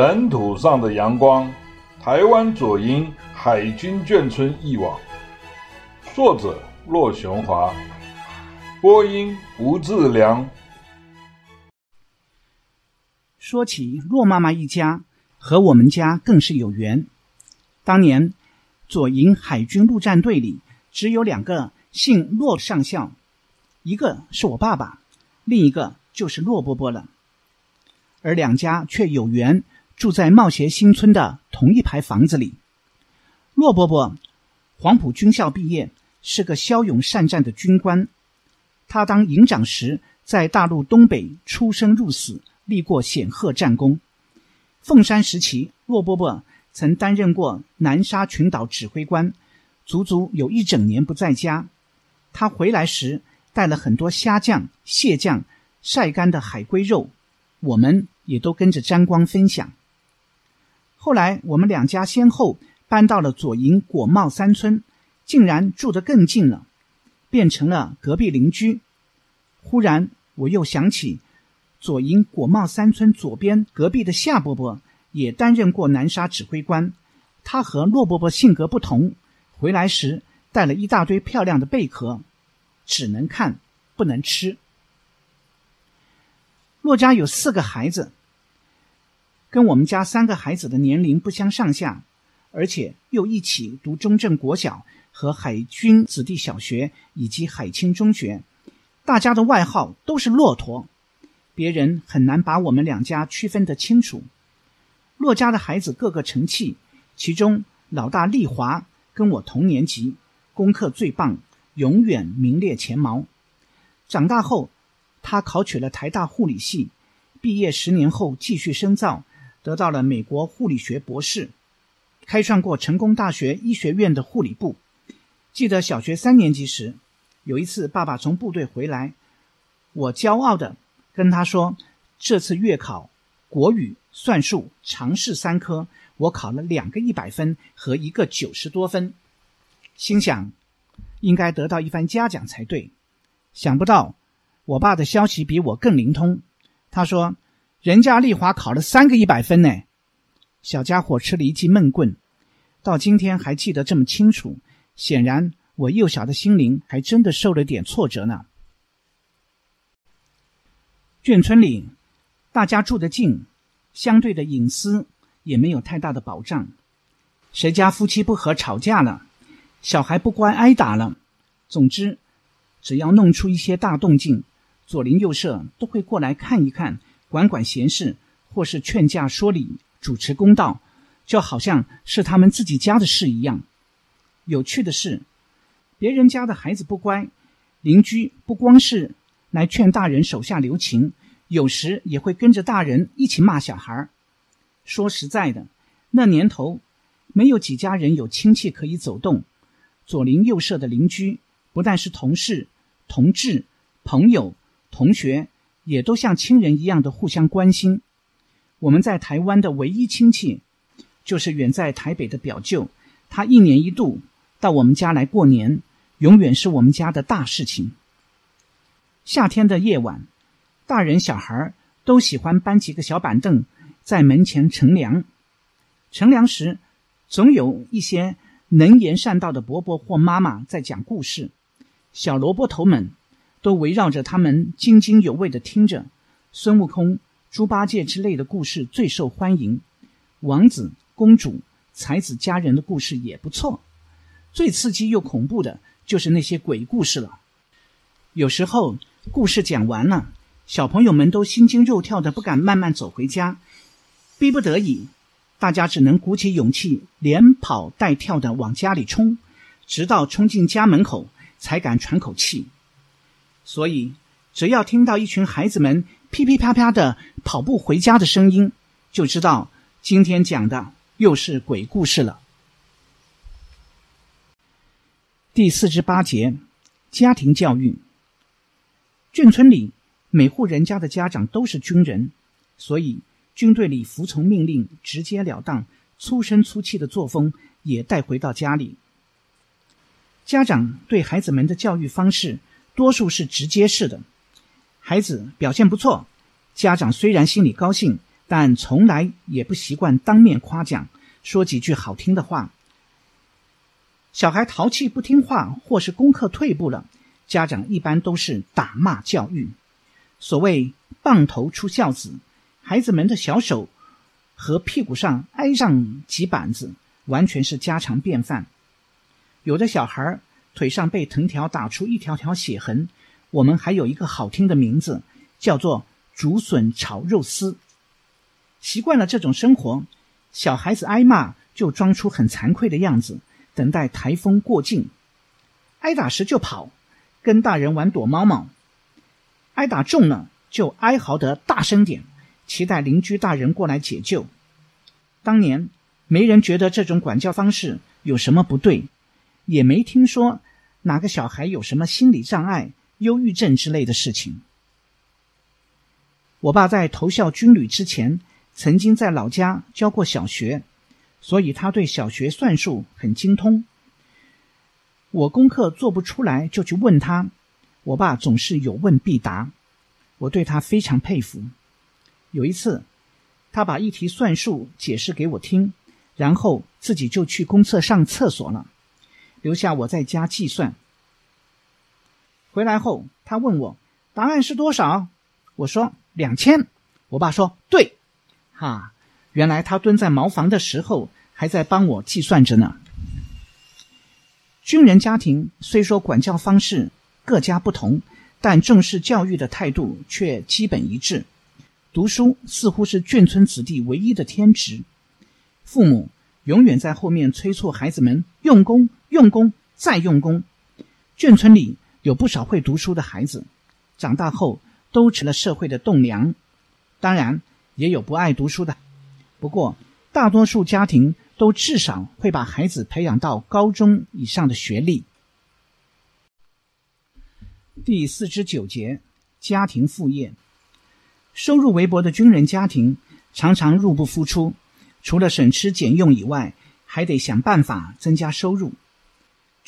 尘土上的阳光，台湾左营海军眷村忆往，作者骆雄华，播音吴志良。说起骆妈妈一家，和我们家更是有缘。当年左营海军陆战队里只有两个姓骆上校，一个是我爸爸，另一个就是骆伯伯了。而两家却有缘住在茂协新村的同一排房子里。骆伯伯黄埔军校毕业，是个骁勇善战的军官。他当营长时，在大陆东北出生入死，立过显赫战功。凤山时期，骆伯伯曾担任过南沙群岛指挥官，足足有一整年不在家。他回来时带了很多虾酱、蟹酱、晒干的海龟肉。我们也都跟着沾光分享。后来我们两家先后搬到了左营果贸三村，竟然住得更近了，变成了隔壁邻居。忽然我又想起，左营果贸三村左边隔壁的夏伯伯也担任过南沙指挥官。他和骆伯伯性格不同，回来时带了一大堆漂亮的贝壳，只能看不能吃。骆家有四个孩子，跟我们家三个孩子的年龄不相上下，而且又一起读中正国小和海军子弟小学以及海青中学，大家的外号都是“骆驼”，别人很难把我们两家区分得清楚。骆家的孩子个个成器，其中老大丽华跟我同年级，功课最棒，永远名列前茅。长大后，他考取了台大护理系，毕业十年后继续深造，得到了美国护理学博士，开创过成功大学医学院的护理部。记得小学三年级时，有一次爸爸从部队回来，我骄傲的跟他说：“这次月考国语、算术、常识三科，我考了两个一百分和一个九十多分。”心想应该得到一番嘉奖才对，想不到。我爸的消息比我更灵通，他说：“人家丽华考了三个一百分呢。”小家伙吃了一记闷棍，到今天还记得这么清楚。显然，我幼小的心灵还真的受了点挫折呢。眷村里，大家住得近，相对的隐私也没有太大的保障。谁家夫妻不和吵架了，小孩不乖挨打了，总之，只要弄出一些大动静。左邻右舍都会过来看一看，管管闲事，或是劝架说理，主持公道，就好像是他们自己家的事一样。有趣的是，别人家的孩子不乖，邻居不光是来劝大人手下留情，有时也会跟着大人一起骂小孩。说实在的，那年头没有几家人有亲戚可以走动，左邻右舍的邻居不但是同事、同志、朋友。同学也都像亲人一样的互相关心。我们在台湾的唯一亲戚，就是远在台北的表舅，他一年一度到我们家来过年，永远是我们家的大事情。夏天的夜晚，大人小孩都喜欢搬几个小板凳在门前乘凉。乘凉时，总有一些能言善道的伯伯或妈妈在讲故事，小萝卜头们。都围绕着他们津津有味地听着，孙悟空、猪八戒之类的故事最受欢迎，王子、公主、才子佳人的故事也不错。最刺激又恐怖的就是那些鬼故事了。有时候故事讲完了，小朋友们都心惊肉跳的不敢慢慢走回家，逼不得已，大家只能鼓起勇气，连跑带跳的往家里冲，直到冲进家门口才敢喘口气。所以，只要听到一群孩子们噼噼啪啪的跑步回家的声音，就知道今天讲的又是鬼故事了。第四十八节，家庭教育。眷村里每户人家的家长都是军人，所以军队里服从命令、直截了当、粗声粗气的作风也带回到家里。家长对孩子们的教育方式，多数是直接式的，孩子表现不错，家长虽然心里高兴，但从来也不习惯当面夸奖，说几句好听的话。小孩淘气不听话，或是功课退步了，家长一般都是打骂教育。所谓“棒头出孝子”，孩子们的小手和屁股上挨上几板子，完全是家常便饭。有的小孩腿上被藤条打出一条条血痕，我们还有一个好听的名字，叫做“竹笋炒肉丝”。习惯了这种生活，小孩子挨骂就装出很惭愧的样子。等待台风过境，挨打时就跑，跟大人玩躲猫猫；挨打重了就哀嚎得大声点，期待邻居大人过来解救。当年没人觉得这种管教方式有什么不对，也没听说哪个小孩有什么心理障碍、忧郁症之类的事情。我爸在投效军旅之前，曾经在老家教过小学。所以他对小学算术很精通。我功课做不出来就去问他，我爸总是有问必答，我对他非常佩服。有一次，他把一题算术解释给我听，然后自己就去公厕上厕所了，留下我在家计算。回来后，他问我答案是多少，我说两千，我爸说对，哈。原来他蹲在茅房的时候，还在帮我计算着呢。军人家庭虽说管教方式各家不同，但重视教育的态度却基本一致。读书似乎是眷村子弟唯一的天职，父母永远在后面催促孩子们用功、用功再用功。眷村里有不少会读书的孩子，长大后都成了社会的栋梁。当然，也有不爱读书的。不过，大多数家庭都至少会把孩子培养到高中以上的学历。第四之九节，家庭副业。收入微薄的军人家庭常常入不敷出，除了省吃俭用以外，还得想办法增加收入。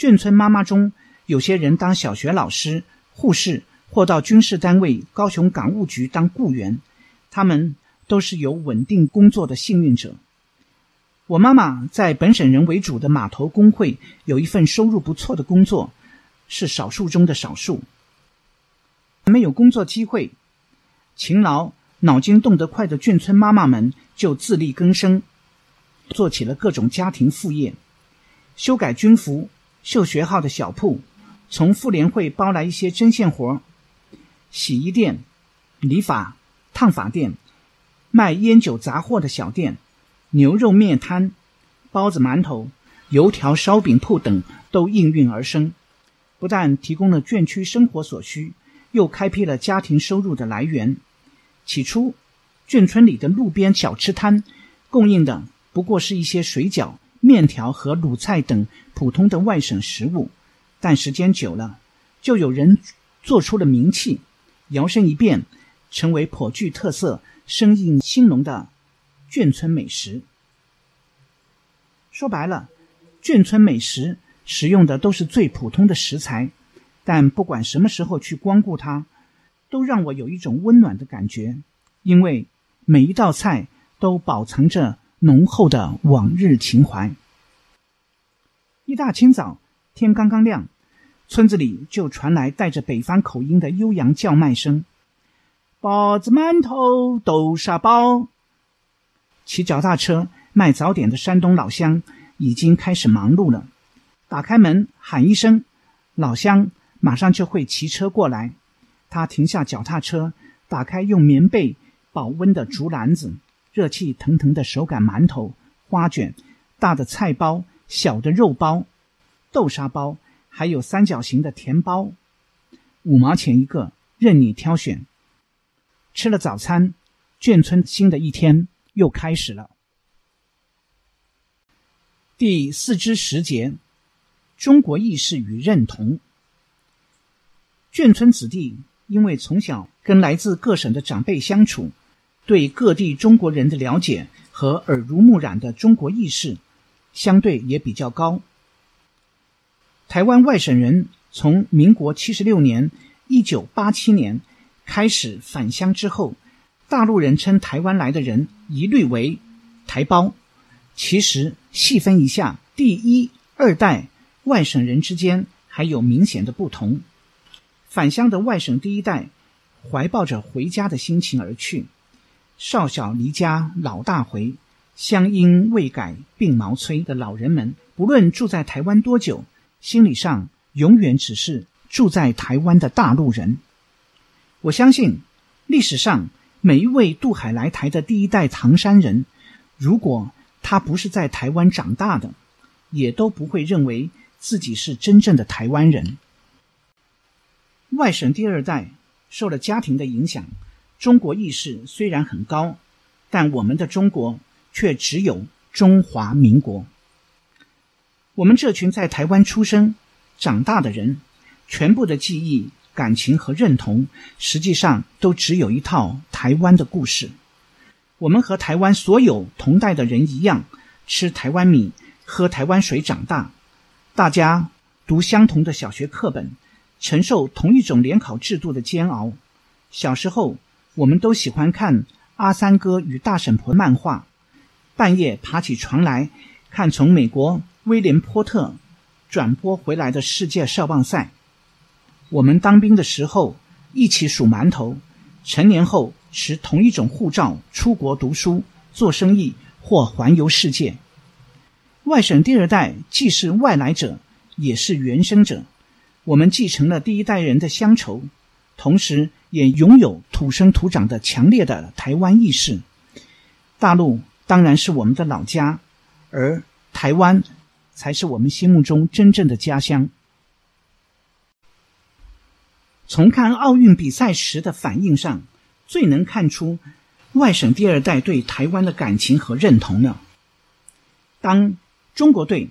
眷村妈妈中，有些人当小学老师、护士，或到军事单位高雄港务局当雇员，他们。都是有稳定工作的幸运者。我妈妈在本省人为主的码头工会有一份收入不错的工作，是少数中的少数。没有工作机会，勤劳、脑筋动得快的眷村妈妈们就自力更生，做起了各种家庭副业：修改军服、绣学号的小铺，从妇联会包来一些针线活；洗衣店、理发、烫发店。卖烟酒杂货的小店、牛肉面摊、包子馒头、油条烧饼铺等都应运而生，不但提供了眷区生活所需，又开辟了家庭收入的来源。起初，眷村里的路边小吃摊供应的不过是一些水饺、面条和卤菜等普通的外省食物，但时间久了，就有人做出了名气，摇身一变，成为颇具特色。生意兴隆的眷村美食，说白了，眷村美食使用的都是最普通的食材，但不管什么时候去光顾它，都让我有一种温暖的感觉，因为每一道菜都饱藏着浓厚的往日情怀。一大清早，天刚刚亮，村子里就传来带着北方口音的悠扬叫卖声。包子、馒头、豆沙包。骑脚踏车卖早点的山东老乡已经开始忙碌了。打开门喊一声，老乡马上就会骑车过来。他停下脚踏车，打开用棉被保温的竹篮子，热气腾腾的手擀馒头、花卷、大的菜包、小的肉包、豆沙包，还有三角形的甜包，五毛钱一个，任你挑选。吃了早餐，眷村新的一天又开始了。第四之十节，中国意识与认同。眷村子弟因为从小跟来自各省的长辈相处，对各地中国人的了解和耳濡目染的中国意识，相对也比较高。台湾外省人从民国七十六年（一九八七年）开始返乡之后，大陆人称台湾来的人一律为台胞，其实细分一下，第一、二代外省人之间还有明显的不同。返乡的外省第一代，怀抱着回家的心情而去，少小离家老大回，乡音未改鬓毛衰的老人们，不论住在台湾多久，心理上永远只是住在台湾的大陆人。我相信，历史上每一位渡海来台的第一代唐山人，如果他不是在台湾长大的，也都不会认为自己是真正的台湾人。外省第二代受了家庭的影响，中国意识虽然很高，但我们的中国却只有中华民国。我们这群在台湾出生、长大的人，全部的记忆。感情和认同，实际上都只有一套台湾的故事。我们和台湾所有同代的人一样，吃台湾米、喝台湾水长大，大家读相同的小学课本，承受同一种联考制度的煎熬。小时候，我们都喜欢看阿三哥与大婶婆漫画，半夜爬起床来看从美国威廉波特转播回来的世界少棒赛。我们当兵的时候一起数馒头，成年后持同一种护照出国读书、做生意或环游世界。外省第二代既是外来者，也是原生者。我们继承了第一代人的乡愁，同时也拥有土生土长的强烈的台湾意识。大陆当然是我们的老家，而台湾才是我们心目中真正的家乡。从看奥运比赛时的反应上，最能看出外省第二代对台湾的感情和认同了。当中国队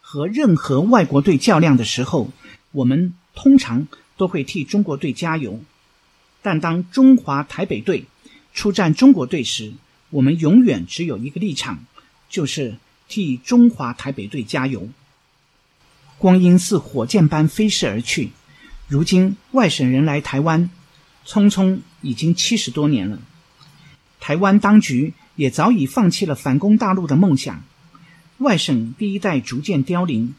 和任何外国队较量的时候，我们通常都会替中国队加油；但当中华台北队出战中国队时，我们永远只有一个立场，就是替中华台北队加油。光阴似火箭般飞逝而去。如今外省人来台湾，匆匆已经七十多年了。台湾当局也早已放弃了反攻大陆的梦想。外省第一代逐渐凋零，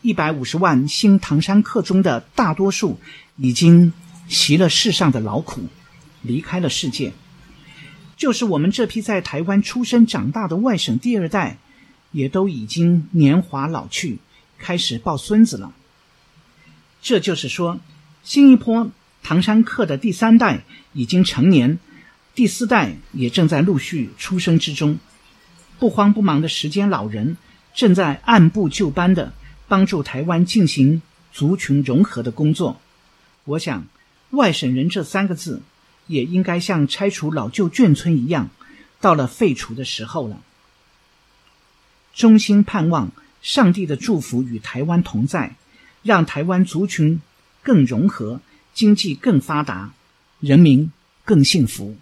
一百五十万新唐山客中的大多数已经习了世上的劳苦，离开了世界。就是我们这批在台湾出生长大的外省第二代，也都已经年华老去，开始抱孙子了。这就是说。新一波唐山客的第三代已经成年，第四代也正在陆续出生之中。不慌不忙的时间老人正在按部就班地帮助台湾进行族群融合的工作。我想，外省人这三个字也应该像拆除老旧眷村一样，到了废除的时候了。衷心盼望上帝的祝福与台湾同在，让台湾族群。更融合，经济更发达，人民更幸福。